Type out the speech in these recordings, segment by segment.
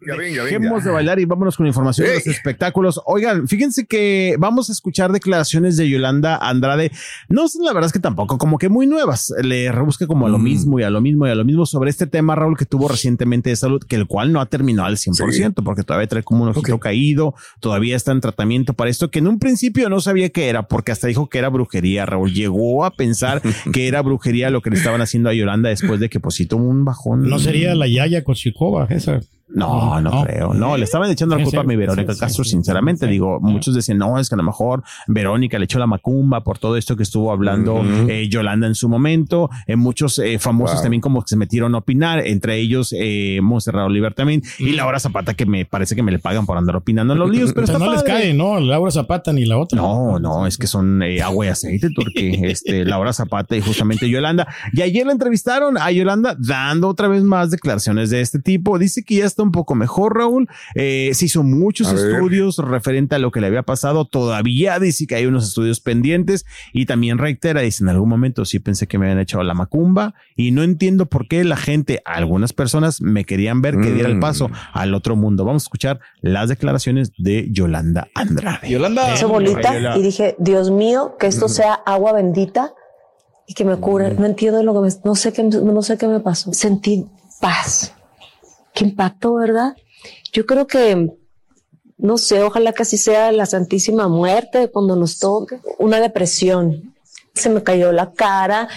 Dejemos de bailar y vámonos con información de los espectáculos. Oigan, fíjense que vamos a escuchar declaraciones de Yolanda Andrade. No son la verdad es que tampoco como que muy nuevas. Le rebusca como a lo Mm. mismo y a lo mismo y a lo mismo sobre este tema, Raúl, que tuvo recientemente de salud, que el cual no ha terminado al 100%, porque todavía trae como un ojito caído, todavía está en tratamiento para esto, que en un principio no sabía qué era, porque hasta dijo que era brujería, Raúl. Llegó a pensar que era brujería lo que le estaban haciendo a Yolanda después de que pues sí tuvo un bajón. No sería la Yaya Kochikova esa. No, no, No. creo. No, le estaban echando la culpa sí, a mi Verónica sí, Castro, sí, sinceramente. Digo, muchos decían, no, es que a lo mejor Verónica le echó la macumba por todo esto que estuvo hablando eh, Yolanda en su momento. Eh, muchos eh, famosos Wow. también como que se metieron a opinar, entre ellos eh, Monserrat Oliver también y Laura Zapata, que me parece que me le pagan por andar opinando en los líos, pero Pero está no les cae, ¿no? Laura Zapata ni la otra. No, no, es que son eh, agua y aceite, porque este, Laura Zapata y justamente Yolanda. Y ayer la entrevistaron a Yolanda dando otra vez más declaraciones de este tipo. Dice que ya está un poco mejor, Raúl. Eh, se hizo muchos A ver. estudios referente a lo que le había pasado. Todavía dice que hay unos estudios pendientes y también reitera, dice en algún momento sí pensé que me habían echado la macumba y no entiendo por qué la gente, algunas personas me querían ver que diera el Mm. paso al otro mundo. Vamos a escuchar las declaraciones de Yolanda Andrade. Yolanda. hice bolita Ay, y dije, Dios mío, que esto sea agua bendita y que me cure. No entiendo lo que me, no sé qué, no sé qué me pasó. Sentí paz. Qué impacto, ¿verdad? Yo creo que, no sé, ojalá que así sea la Santísima Muerte cuando nos toque. Una depresión. Se me cayó la cara.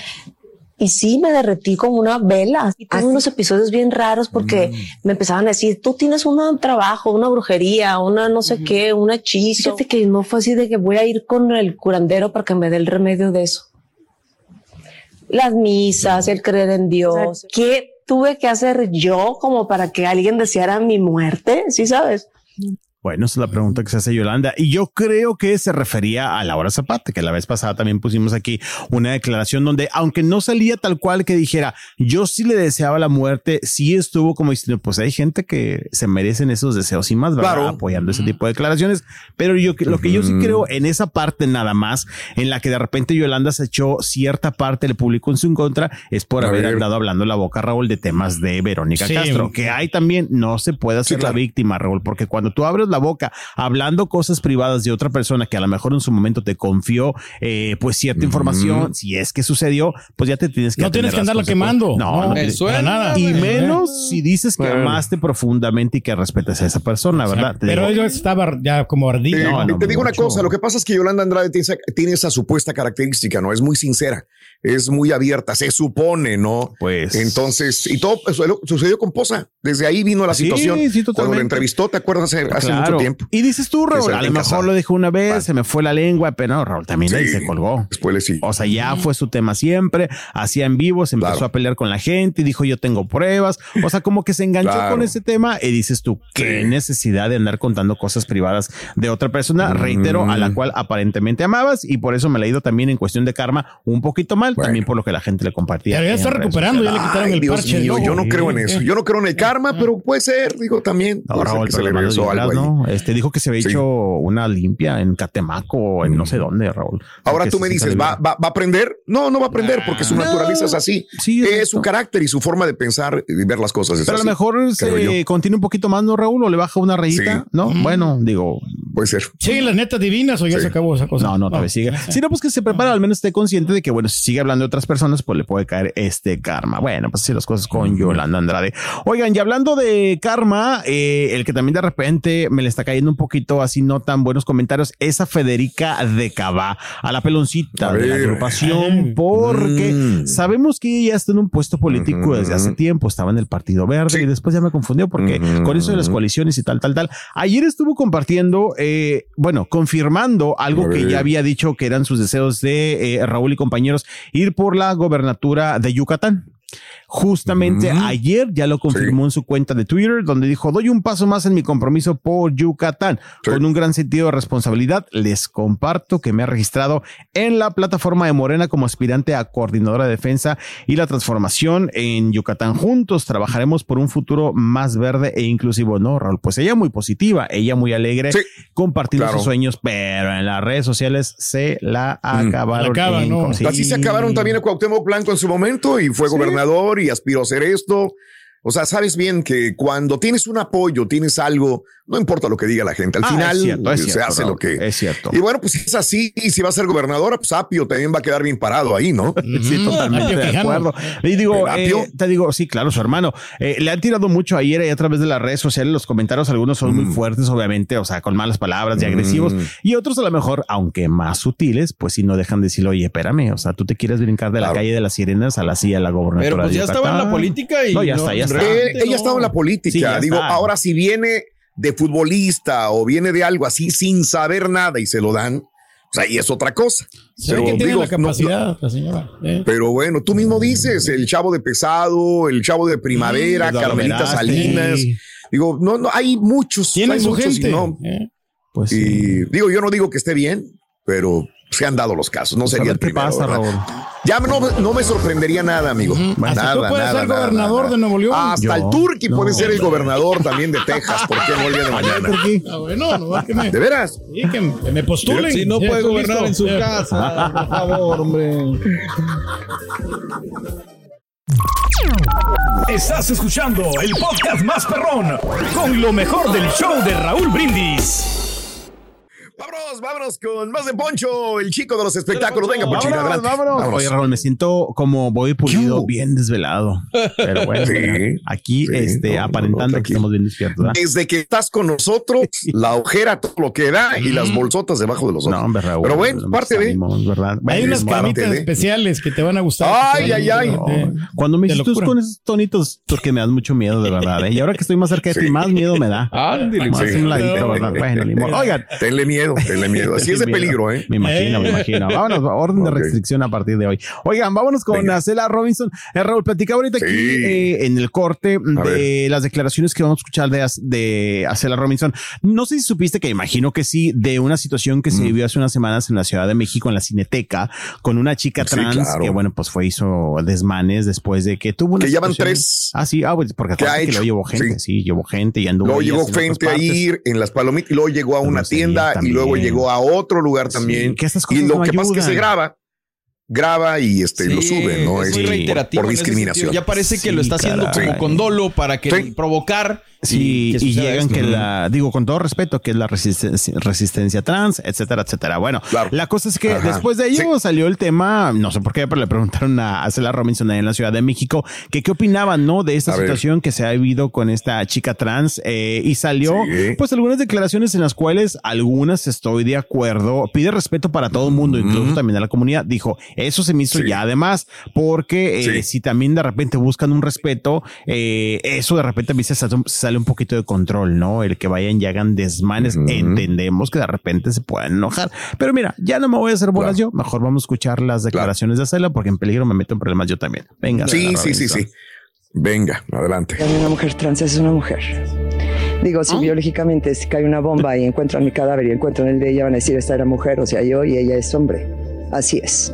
Y sí, me derretí como una vela. Y tuve unos episodios bien raros porque me empezaban a decir, tú tienes un trabajo, una brujería, una no sé qué, un hechizo. Fíjate que no fue así de que voy a ir con el curandero para que me dé el remedio de eso. Las misas, el creer en Dios. ¿Qué tuve que hacer yo como para que alguien deseara mi muerte? ¿Sí sabes? Bueno, esa es la pregunta que se hace Yolanda. Y yo creo que se refería a Laura Zapata, que la vez pasada también pusimos aquí una declaración donde, aunque no salía tal cual que dijera, yo sí le deseaba la muerte, sí estuvo como diciendo, pues hay gente que se merecen esos deseos y más, ¿verdad? Claro. Apoyando ese tipo de declaraciones. Pero yo, lo que yo sí creo en esa parte nada más, en la que de repente Yolanda se echó cierta parte del público en su contra, es por A haber ver. andado hablando la boca, Raúl, de temas de Verónica Sí. Castro, que hay también, no se puede hacer Sí, claro. la víctima, Raúl, porque cuando tú abres la boca hablando cosas privadas de otra persona que a lo mejor en su momento te confió eh, pues cierta información, si es que sucedió, pues ya te tienes que No tienes que andarla quemando. No, no, Me tienes- suena, para nada. Y menos si dices que Bueno. amaste profundamente y que respetas a esa persona, ¿verdad? Pero digo, ella estaba ya como Eh. No, no, te digo una cosa, lo que pasa es que Yolanda Andrade tiene esa, tiene esa supuesta característica, ¿no? Es muy sincera, es muy abierta, se supone, ¿no? Pues- Entonces, y todo eso sucedió con Posa. Desde ahí vino la Sí, situación. sí, Cuando la entrevistó, ¿te acuerdas? Hace, mucho tiempo. Y dices tú, Raúl, a lo mejor casado. lo dijo una vez, Vale. se me fue la lengua, pero no, Raúl también ahí se colgó. Después le sí. O sea, ya fue su tema siempre, hacía en vivo, se empezó Claro. a pelear con la gente y dijo yo tengo pruebas. O sea, como que se enganchó Claro. con ese tema y dices tú, qué necesidad de andar contando cosas privadas de otra persona, reitero, a la cual aparentemente amabas y por eso me la he ido también en cuestión de karma un poquito mal, Bueno. también por lo que la gente le compartía. Pero ya está recuperando, ya le quitaron Ay, el Dios parche. mío, yo no creo en eso. Yo no creo en el karma, pero puede ser, digo, también. No, puede ser Raúl, que se le regresó algo ahí. ¿no? Este dijo que se había Sí. hecho una limpia en Catemaco o en no sé dónde, Raúl. Ahora tú me dices. ¿va, va, va a aprender? No, no va a aprender porque su naturaleza es así. Sí, es su carácter y su forma de pensar y ver las cosas. Es Pero a lo mejor se contiene un poquito más, ¿no, Raúl? O le baja una rayita, Sí. ¿no? Bueno, digo, Puede ser. Sí, las netas divinas o ya Sí. se acabó esa cosa. no, no, tal vez siga. Si no, pues que se prepara, al menos esté consciente de que, bueno, si sigue hablando de otras personas, pues le puede caer este karma. Bueno, pues así las cosas con Yolanda Andrade. Oigan, y hablando de karma, eh, el que también de repente me le está cayendo un poquito así, no tan buenos comentarios, es a Federica de Cabá, a la peloncita A de la agrupación, porque Mm. sabemos que ella ya está en un puesto político desde hace tiempo, estaba en el Partido Verde Sí. y después ya me confundió porque con eso de las coaliciones y tal, tal, tal. Ayer estuvo compartiendo eh, bueno, confirmando algo que ya había dicho que eran sus deseos de eh, Raúl y compañeros, ir por la gobernatura de Yucatán. Justamente ayer ya lo confirmó en su cuenta de Twitter, donde dijo, doy un paso más en mi compromiso por Yucatán. Sí. Con un gran sentido de responsabilidad, les comparto que me ha registrado en la plataforma de Morena como aspirante a coordinadora de defensa y la transformación en Yucatán. Juntos trabajaremos por un futuro más verde e inclusivo. No, Raúl, pues ella muy positiva, ella muy alegre, Sí, compartiendo claro. sus sueños, pero en las redes sociales se la acabaron. La acaban, en ¿no? Así se acabaron también a Cuauhtémoc Blanco en su momento y fue gobernador y aspiró a ser esto. O sea, sabes bien que cuando tienes un apoyo, tienes algo, no importa lo que diga la gente, al Ah, final es cierto, es se cierto, hace Raúl, lo que... es cierto. Y bueno, pues si es así, y si va a ser gobernadora, pues Apio también va a quedar bien parado ahí, ¿no? Sí, totalmente Apio de acuerdo. Y digo, eh, te digo, sí, claro, su hermano. Eh, le han tirado mucho ayer ahí a través de las redes sociales. Los comentarios, algunos son Mm. muy fuertes, obviamente, o sea, con malas palabras y agresivos. Y otros, a lo mejor, aunque más sutiles, pues sí no dejan de decir, oye, espérame, o sea, tú te quieres brincar de la calle de las sirenas a la silla de la gobernatura. Pero pues ya estaba en la política y No, ya está, ya está. Eh, ella no. estaba en la política. Sí, Digo, está. ahora si viene de futbolista o viene de algo así sin saber nada y se lo dan, pues ahí es otra cosa. Pero que tiene digo, la no- capacidad, la señora. ¿eh? Pero bueno, tú mismo dices, el chavo de pesado, el chavo de primavera, Eduardo Carmelita. Salinas. Digo, no, no, hay muchos. Tiene hay su muchos y gente. no. ¿eh? Pues sí. Y digo, yo no digo que esté bien, pero se han dado los casos. No Pues sería el qué primero. pasa. Raúl. Ya no, no me sorprendería nada, amigo. Hasta Nada, tú puedes nada, ser nada, gobernador nada. de Nuevo León. Hasta Yo, el Turqui no, puede ser el gobernador también de Texas. ¿Por qué no el día de mañana? Ah, bueno, no, que me, ¿De veras? sí, que me postulen. Si no puede gobernar listo. en su casa, por favor, hombre. Estás escuchando el podcast más perrón con lo mejor del show de Raúl Brindis. Vámonos, vámonos con más de Poncho, el chico de los espectáculos. Venga, Poncho, Vámonos, adelante. vámonos. Vámonos. Oye, Raúl, me siento como voy pulido, ¿Qué? bien desvelado. Pero bueno, Sí, aquí sí, este, no, no, aparentando no, que tranquilo. estamos bien despiertos. ¿verdad? Desde que estás con nosotros, la ojera, todo lo que da y las bolsotas debajo de los ojos. No, hombre, Raúl. Pero bueno, no parte de. ¿verdad? Hay unas camitas de- especiales que te van a gustar. Ay, ay, ay. Eh, Cuando me locura. con esos tonitos, porque me das mucho miedo, de verdad. ¿eh? Y ahora que estoy más cerca de ti, Sí. más miedo me da. Ándale, Más sí. un ladito, ¿verdad? Bueno, ni modo. Oigan, Tenle miedo, tenle miedo. Así es de Miedo. peligro, ¿eh? Me imagino, me Eh. imagino. Vámonos, orden de restricción a partir de hoy. Oigan, vámonos con. Acela Robinson. Eh, Raúl, platicaba ahorita Sí. aquí eh, en el corte de ver. las declaraciones que vamos a escuchar de, de Acela Robinson. No sé si supiste que imagino que sí, de una situación que se Mm. vivió hace unas semanas en la Ciudad de México, en la Cineteca, con una chica Sí, trans claro. que, bueno, pues fue, hizo desmanes después de que tuvo una Que ya van situación- tres. Ah, sí, ah, pues porque ¿Qué ha acuérdate que hecho? luego llevó gente, sí, llevó gente y anduvo. Llegó haciendo gente a ir en las palomitas y luego llegó a una Grosería tienda y. luego llegó a otro lugar también. Sí, que y lo no que pasa es que ayudan. se graba, graba y este lo Sí, sube, ¿no? Es muy Este, reiterativo. por ese discriminación. Ya parece que lo está haciendo caray. como con dolo para que Sí. provocar. Sí, y suceda llegan esto. que la, digo con todo respeto, que es la resistencia, resistencia trans, etcétera, etcétera. Bueno, Claro. la cosa es que Ajá. después de ello Sí. salió el tema, no sé por qué, pero le preguntaron a, Cela Robinson ahí en la Ciudad de México que qué opinaban, ¿no? De esta A ver. situación que se ha vivido con esta chica trans eh, y salió Sí. pues algunas declaraciones en las cuales algunas estoy de acuerdo, pide respeto para todo el mundo, incluso también a la comunidad. Dijo, eso se me hizo Sí. ya además, porque eh, si también de repente buscan un respeto, eh, eso de repente a mí se sale, un poquito de control, ¿no? El que vayan y hagan desmanes, entendemos que de repente se pueden enojar, pero mira, ya no me voy a hacer bolas yo, mejor vamos a escuchar las declaraciones de Acela porque en peligro me meto en problemas yo también. Venga. Sí, sí, sí, sí. Venga, adelante. Una mujer trans es una mujer. Digo, si biológicamente si cae una bomba y encuentran mi cadáver y encuentran el de ella, van a decir, esta era mujer, o sea, yo y ella es hombre. Así es.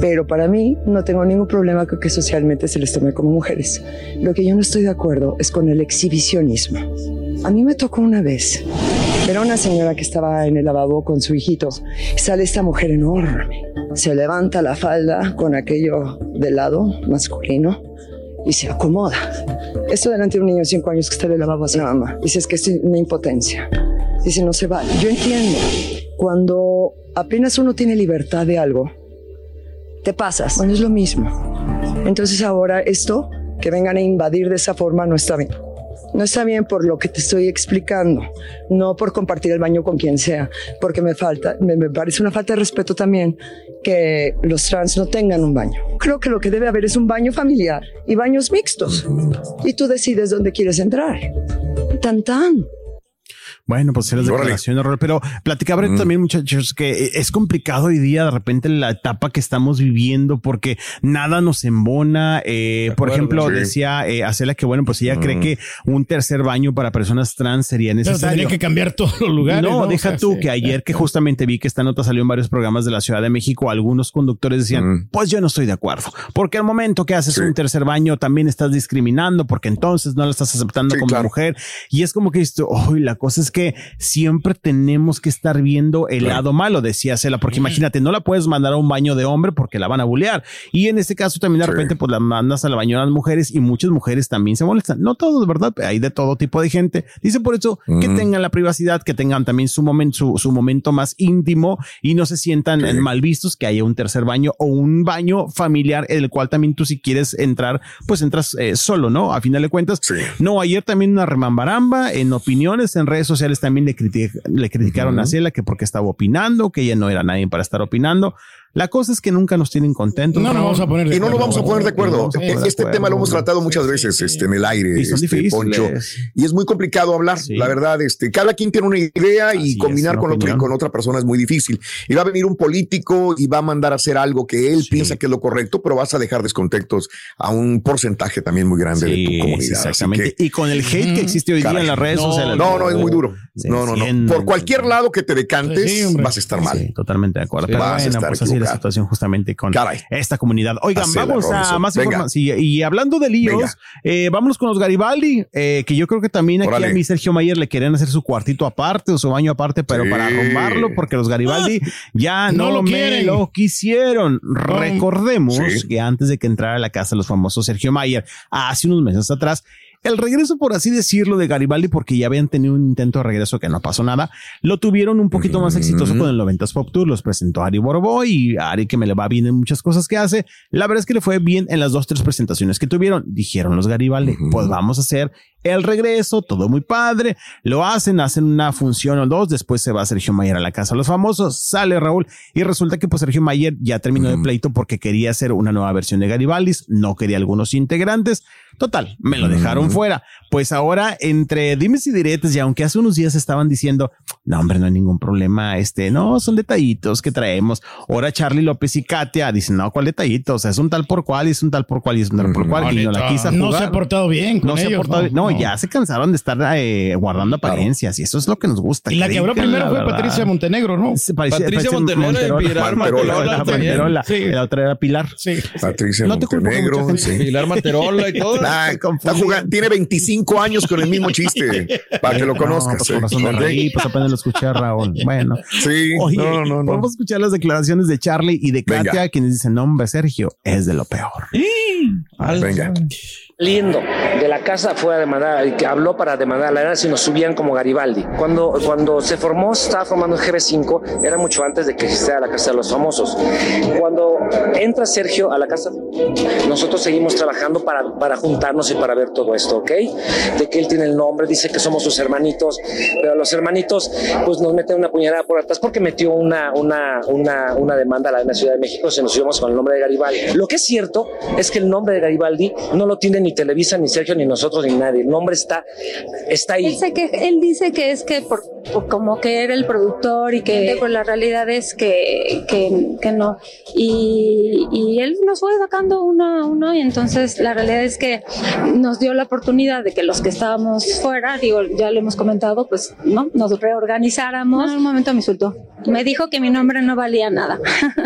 Pero para mí no tengo ningún problema con que socialmente se les tome como mujeres. Lo que yo no estoy de acuerdo es con el exhibicionismo. A mí me tocó una vez ver a una señora que estaba en el lavabo con su hijito. Sale esta mujer enorme. Se levanta la falda con aquello de lado masculino y se acomoda. Esto delante de un niño de 5 años que está en el lavabo hacia la mamá. Dice, es que es una impotencia. Dice, no se vale. Yo entiendo. Cuando apenas uno tiene libertad de algo, te pasas. Bueno, es lo mismo. Entonces ahora esto, que vengan a invadir de esa forma, no está bien. No está bien por lo que te estoy explicando, no por compartir el baño con quien sea, porque me falta, me, me parece una falta de respeto también que los trans no tengan un baño. Creo que lo que debe haber es un baño familiar y baños mixtos. Y tú decides dónde quieres entrar. Tan tan. Bueno, pues las Órale. declaraciones, Raúl, pero platicaba Mm. también, muchachos, que es complicado hoy día de repente la etapa que estamos viviendo porque nada nos embona. Eh, por acuerdo, ejemplo, sí. decía eh, Acela que, bueno, pues ella Mm. cree que un tercer baño para personas trans sería Pero necesario. tendría que cambiar todos los lugares. No, O deja sea, tú sí. que ayer que justamente vi que esta nota salió en varios programas de la Ciudad de México, algunos conductores decían, Mm. pues yo no estoy de acuerdo, porque al momento que haces Sí. un tercer baño también estás discriminando, porque entonces no lo estás aceptando Sí, como claro. mujer. Y es como que esto, hoy la cosa es que siempre tenemos que estar viendo el lado malo, decía Cela, porque imagínate, no la puedes mandar a un baño de hombre porque la van a bulear. Y en este caso también de Sí. repente pues la mandas al baño a las mujeres y muchas mujeres también se molestan. No todos, ¿verdad? Hay de todo tipo de gente. Dice por eso que tengan la privacidad, que tengan también su momento, su, su momento más íntimo y no se sientan Sí. mal vistos que haya un tercer baño o un baño familiar en el cual también tú si quieres entrar, pues entras eh, solo, ¿no? A final de cuentas. Sí. No, ayer también una remambaramba en opiniones, en redes sociales también le, criti- le criticaron Ujú. a Cela que porque estaba opinando, que ella no era nadie para estar opinando. La cosa es que nunca nos tienen contentos. No nos Raúl. vamos a poner de Y no nos vamos a poner de acuerdo. No nos vamos a poner de Este acuerdo. tema lo hemos tratado muchas veces este, en el aire, Y este. Poncho. Y es muy complicado hablar, Sí. la verdad. Este, cada quien tiene una idea Así y combinar con, otra, opinión. con otra persona es muy difícil. Y va a venir un político y va a mandar a hacer algo que él Sí. piensa que es lo correcto, pero vas a dejar descontentos a un porcentaje también muy grande de tu comunidad. Exactamente. que- y con el hate que existe hoy día en las redes No, sociales. no, no, es muy duro. No, no, no. Por cualquier lado que te decantes, vas a estar mal. Sí, totalmente de acuerdo. Sí. Pero Vas a estar situación justamente con Caray. esta comunidad. Oigan, Hacela, vamos a más información. Sí, y hablando de líos, eh, vámonos con los Garibaldi, eh, que yo creo que también aquí Órale. a mí Sergio Mayer le querían hacer su cuartito aparte o su baño aparte, pero Sí. para arrumbarlo, porque los Garibaldi ya no, no lo me quieren. lo quisieron. Recordemos Sí. que antes de que entrara a la casa los famosos Sergio Mayer, hace unos meses atrás, el regreso, por así decirlo, de Garibaldi, porque ya habían tenido un intento de regreso que no pasó nada, lo tuvieron un poquito más exitoso con el 90s Pop Tour. Los presentó Ari Boroboy y Ari, que me le va bien en muchas cosas que hace. La verdad es que le fue bien en las dos, tres presentaciones que tuvieron. Dijeron los Garibaldi, pues vamos a hacer el regreso, todo muy padre. Lo hacen, hacen una función o dos. Después se va Sergio Mayer a la casa de los famosos, sale Raúl y resulta que pues Sergio Mayer ya terminó de Ujú. pleito porque quería hacer una nueva versión de Garibaldis, no quería algunos integrantes. Total, me lo dejaron Fuera. Pues ahora, entre dimes y diretes, y aunque hace unos días estaban diciendo, no, hombre, no hay ningún problema, este, no, son detallitos que traemos. Ahora Charlie López y Katia dicen, no, ¿cuál detallito? O sea, es un tal por cual, y es un tal por cual, y es un tal por cual, y no la quise No se ha portado bien con No se ha portado- no, ya se cansaron de estar eh, guardando apariencias y eso es lo que nos gusta. Y la que habló primero la fue verdad. Patricia Montenegro, ¿no? Patricia parecía Montenegro y Pilar Manterola. Manterola también. Manterola. Sí. La otra era Pilar. Sí. Patricia No Montenegro. Pilar Manterola y todo. Está jugando- tiene 25 años con el mismo chiste, para que lo No, conozcas. pues con razón me ¿eh? reí, pues apenas lo escuché a Raúl. Bueno. Sí, Oye, no, no, no. podemos escuchar las declaraciones de Charlie y de Venga. Katia, quienes dicen, no, hombre, Sergio, es de lo peor. Venga. Lindo de la casa fue a demandar, que habló para demandar la si nos subían como Garibaldi. Cuando, cuando se formó, estaba formando el GB5, era mucho antes de que existiera la Casa de los Famosos. Cuando entra Sergio a la casa, nosotros seguimos trabajando para, para juntarnos y para ver todo esto, ¿ok? De que él tiene el nombre, dice que somos sus hermanitos, pero los hermanitos pues nos meten una puñalada por atrás porque metió una, una, una, una demanda a la Ciudad de México, se nos subimos con el nombre de Garibaldi. Lo que es cierto es que el nombre de Garibaldi no lo tiene ni Televisa, ni Sergio, ni nosotros, ni nadie. El nombre está, está ahí. Él, que, él dice que es que por como que era el productor y que pues la realidad es que, que, que no. Y, y él nos fue sacando uno a uno y entonces la realidad es que nos dio la oportunidad de que los que estábamos fuera, digo, ya lo hemos comentado, pues no, nos reorganizáramos. en un momento me insultó. Me dijo que mi nombre no valía nada,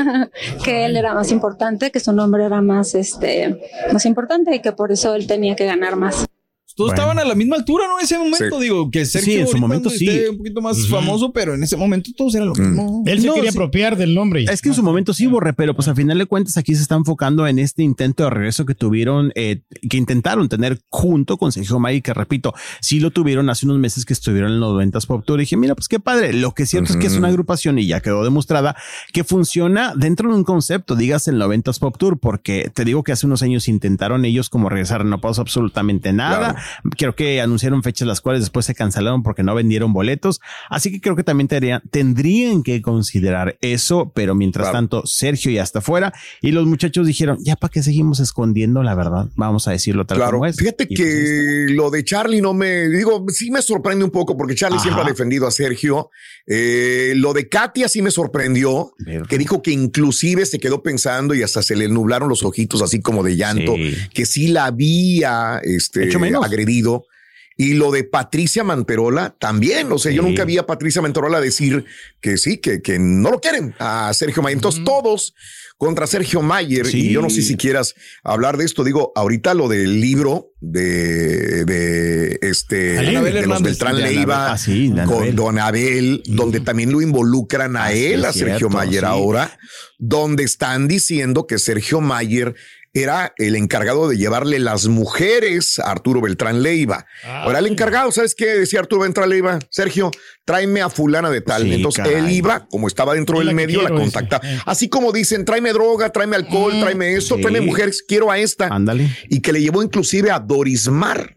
que él era más importante, que su nombre era más, este, más importante y que por eso él tenía que ganar más. Todos estaban a la misma altura, ¿no? En ese momento, Sí. digo, que Sergio Sí, en su momento sí. un poquito más famoso, pero en ese momento todos eran lo mismo. Él se No, quería sí. apropiar del nombre. Es que en su momento sí, Borre, pero pues al final de cuentas aquí se está enfocando en este intento de regreso que tuvieron, eh, que intentaron tener junto con Sergio May, que repito, sí lo tuvieron hace unos meses que estuvieron en los 90s Pop Tour. Y dije, mira, pues qué padre. Lo que es cierto es que es una agrupación y ya quedó demostrada que funciona dentro de un concepto, digas el 90s Pop Tour, porque te digo que hace unos años intentaron ellos como regresar, no pasó absolutamente nada. Claro. Creo que anunciaron fechas las cuales después se cancelaron porque no vendieron boletos. Así que creo que también tendrían, tendrían que considerar eso, pero mientras tanto, Sergio ya está fuera y los muchachos dijeron, ya para qué seguimos escondiendo la verdad, vamos a decirlo tal Claro, como es. fíjate Y pues que lo de Charlie no me digo, sí me sorprende un poco porque Charlie Ajá. siempre ha defendido a Sergio. Eh, lo de Katia sí me sorprendió, que dijo que inclusive se quedó pensando y hasta se le nublaron los ojitos así como de llanto, Sí. que sí la había este, Hecho menos. Agredido. Y lo de Patricia Manterola también. O sea, yo nunca vi a Patricia Manterola decir que sí, que, que no lo quieren a Sergio Mayer. Entonces, todos contra Sergio Mayer. Sí. Y yo no sé si quieras hablar de esto. Digo, ahorita lo del libro de, de este de los. Beltrán. Leiva Ah, sí, con Don Abel, donde también lo involucran a Ah, él, a Sergio cierto, Mayer ahora, donde están diciendo que Sergio Mayer era el encargado de llevarle las mujeres a Arturo Beltrán Leiva. Ahora el encargado, ¿sabes qué decía Arturo Beltrán Leiva? Sergio, tráeme a fulana de tal. Sí, Entonces caray. él iba, como estaba dentro del medio, la quiero, contacta. dice. Eh. Así como dicen, tráeme droga, tráeme alcohol, tráeme esto, Sí. tráeme mujeres, quiero a esta. Ándale. Y que le llevó inclusive a Dorismar.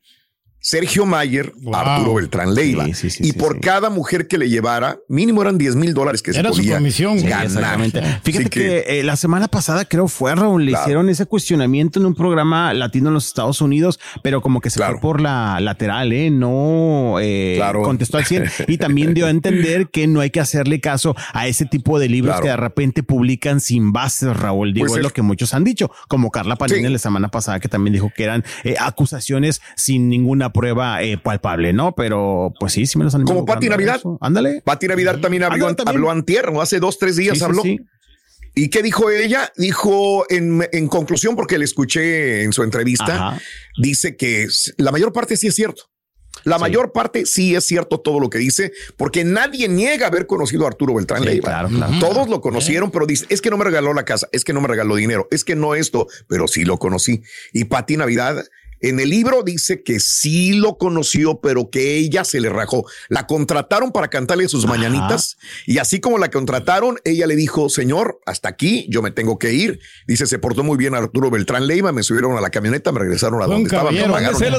Sergio Mayer, Wow. Arturo Beltrán Leiva. Sí, sí, sí, y sí, por sí. cada mujer que le llevara, mínimo eran 10 mil dólares que Era se su podía comisión. Sí, ganar. Exactamente. Fíjate Así que, eh, la semana pasada creo fue Raúl, le Claro. hicieron ese cuestionamiento en un programa latino en los Estados Unidos, pero como que se Claro. fue por la lateral, ¿eh? No eh, Claro. contestó al 100 y también dio a entender que no hay que hacerle caso a ese tipo de libros Claro. que de repente publican sin bases, Raúl. Digo, Pues es lo que muchos han dicho, como Carla Panini Sí. la semana pasada que también dijo que eran eh, acusaciones sin ninguna prueba eh, palpable, ¿no? Pero pues sí, sí me los han Como Pati Navidad. eso. Ándale. Pati Navidad también habló, Ándale, también. habló antier, ¿no? Hace dos, tres días Sí, habló. sí. ¿Y qué dijo ella? Dijo en, en conclusión, porque le escuché en su entrevista, Ajá. dice que la mayor parte sí es cierto. La Sí. mayor parte sí es cierto todo lo que dice, porque nadie niega haber conocido a Arturo Beltrán Sí, Leiva. claro, claro. Todos lo conocieron, pero dice, es que no me regaló la casa, es que no me regaló dinero, es que no esto, pero sí lo conocí. Y Pati Navidad en el libro dice que sí lo conoció, pero que ella se le rajó. La contrataron para cantarle sus Ajá. mañanitas y así como la contrataron, ella le dijo, señor, hasta aquí, yo me tengo que ir. Dice, se portó muy bien Arturo Beltrán Leiva, me subieron a la camioneta, me regresaron a donde estaba.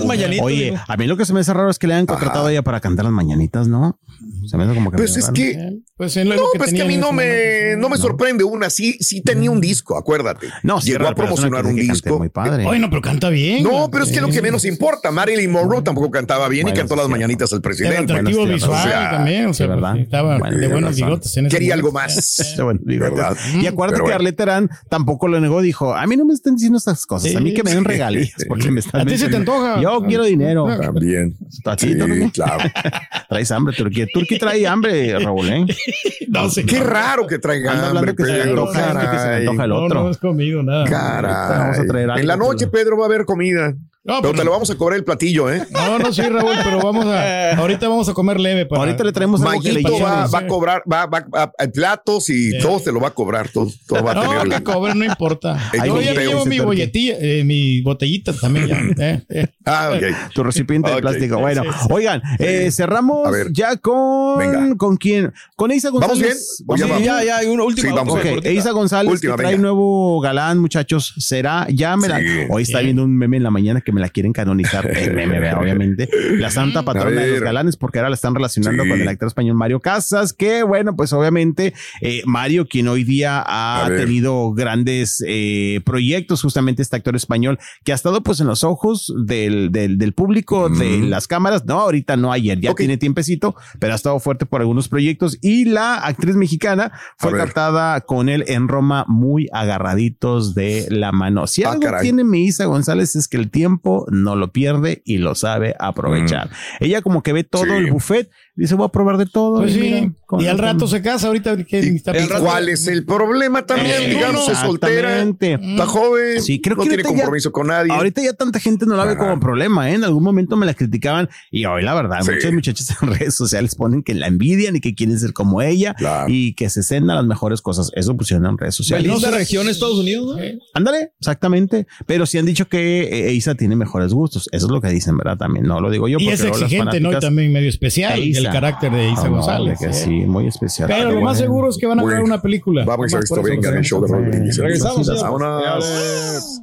mañanitas. Oye, digo. a mí lo que se me hace raro es que le hayan contratado a ella para cantar las mañanitas, ¿no? Se me hace como que. Pues es raro. que Pues No, que pues que a mí no me, no sorprende una. Sí, sí tenía un disco, acuérdate. No, sí, Llegó a promocionar que un disco. Muy padre. Bueno, pero canta bien. No, pero es que lo que menos importa. Marilyn Monroe tampoco cantaba bien Bueno, y cantó las mañanitas al Era presidente. atractivo Bueno, sí, visual o sea, también. O sea, sí, ¿verdad? pues, estaba Bueno, de buenos bigotes. En Quería algo más. Está bueno, digo, ¿Verdad? Y acuérdate que bueno. Arlette Terán tampoco lo negó, dijo, a mí no me están diciendo estas cosas, a mí que me den regalías, porque me están ¿A ti se te antoja? Yo quiero dinero. También. ¿A ti, Sí, Turki? claro. Traes hambre, Turquía. Turquía trae hambre, Raúl, ¿eh? No sé. Qué raro que traiga hambre, que se antoja que se le Caray. antoja el No, otro. no es conmigo, nada. Caray. Vamos a traer algo, En la noche, Pedro, va a haber comida. No, pero pero- te lo vamos a cobrar el platillo, ¿eh? No, no, sí, Raúl, pero vamos a. Ahorita vamos a comer leve. Para, Ahorita le traemos algo que le va, va a cobrar, va, va a, a platos y Sí. todo te lo va a cobrar. Todo, todo va a No, que cobre, no importa. El Yo ya llevo mi bolletilla, eh, mi botellita también. Ya, eh, eh. Ah, ok. Tu recipiente de plástico. Bueno, Sí, sí. oigan, eh, cerramos ya con. Venga. ¿Con quién? Con Isa ¿Vamos González. ya ¿Vamos bien? Ya, ya, hay una última. Sí, vamos otra Ok, cortita. Isa González Última, que trae venga. nuevo galán, muchachos. Será, ya me la. Sí. Hoy está viendo un meme en la mañana que me la quieren canonizar. Obviamente. La santa patrona de los galanes, porque ahora la están relacionando Sí. con el actor español Mario Casas, que bueno, pues obviamente eh, Mario, quien hoy día ha tenido grandes eh, proyectos, justamente este actor español, que ha estado pues en los ojos del, del, del público, de las cámaras. No, ahorita no ayer, ya tiene tiempecito, pero ha estado fuerte por algunos proyectos. Y la actriz mexicana fue A ver. captada con él en Roma muy agarraditos de la mano. Si Ah, algo caray. tiene mi Isa González es que el tiempo no lo pierde y lo sabe aprovechar. Ella como que ve todo Mm. Sí. el buffet, dice voy a probar de todo. Pues y sí. mira, con Y al rato se casa ahorita. que está ¿Y pensando. cuál es el problema también? Eh, Digamos, es soltera, está joven, Sí, creo no que tiene ya- compromiso con nadie. Ahorita ya tanta gente no la ve como problema, ¿eh? En algún momento me la criticaban y hoy la verdad, Sí. muchas muchachas en redes sociales ponen que la envidian y que quieren ser como ella Claro. y que se cena las mejores cosas. Eso pusieron en redes sociales. Feliz la región Estados Unidos, ¿no? Ándale, exactamente. Pero sí han dicho que eh, Isa tiene mejores gustos. Eso es lo que dicen, ¿verdad? También no lo digo yo. Y porque es exigente, ¿no? Y también medio especial. Isa. El carácter de Isa Ah, no, González. que ¿eh? sí, muy especial. Pero lo Pero más bueno. seguro es que van a grabar una película. Vamos a Nomás esto, venga, lo en el show de. Regresamos. Vámonos.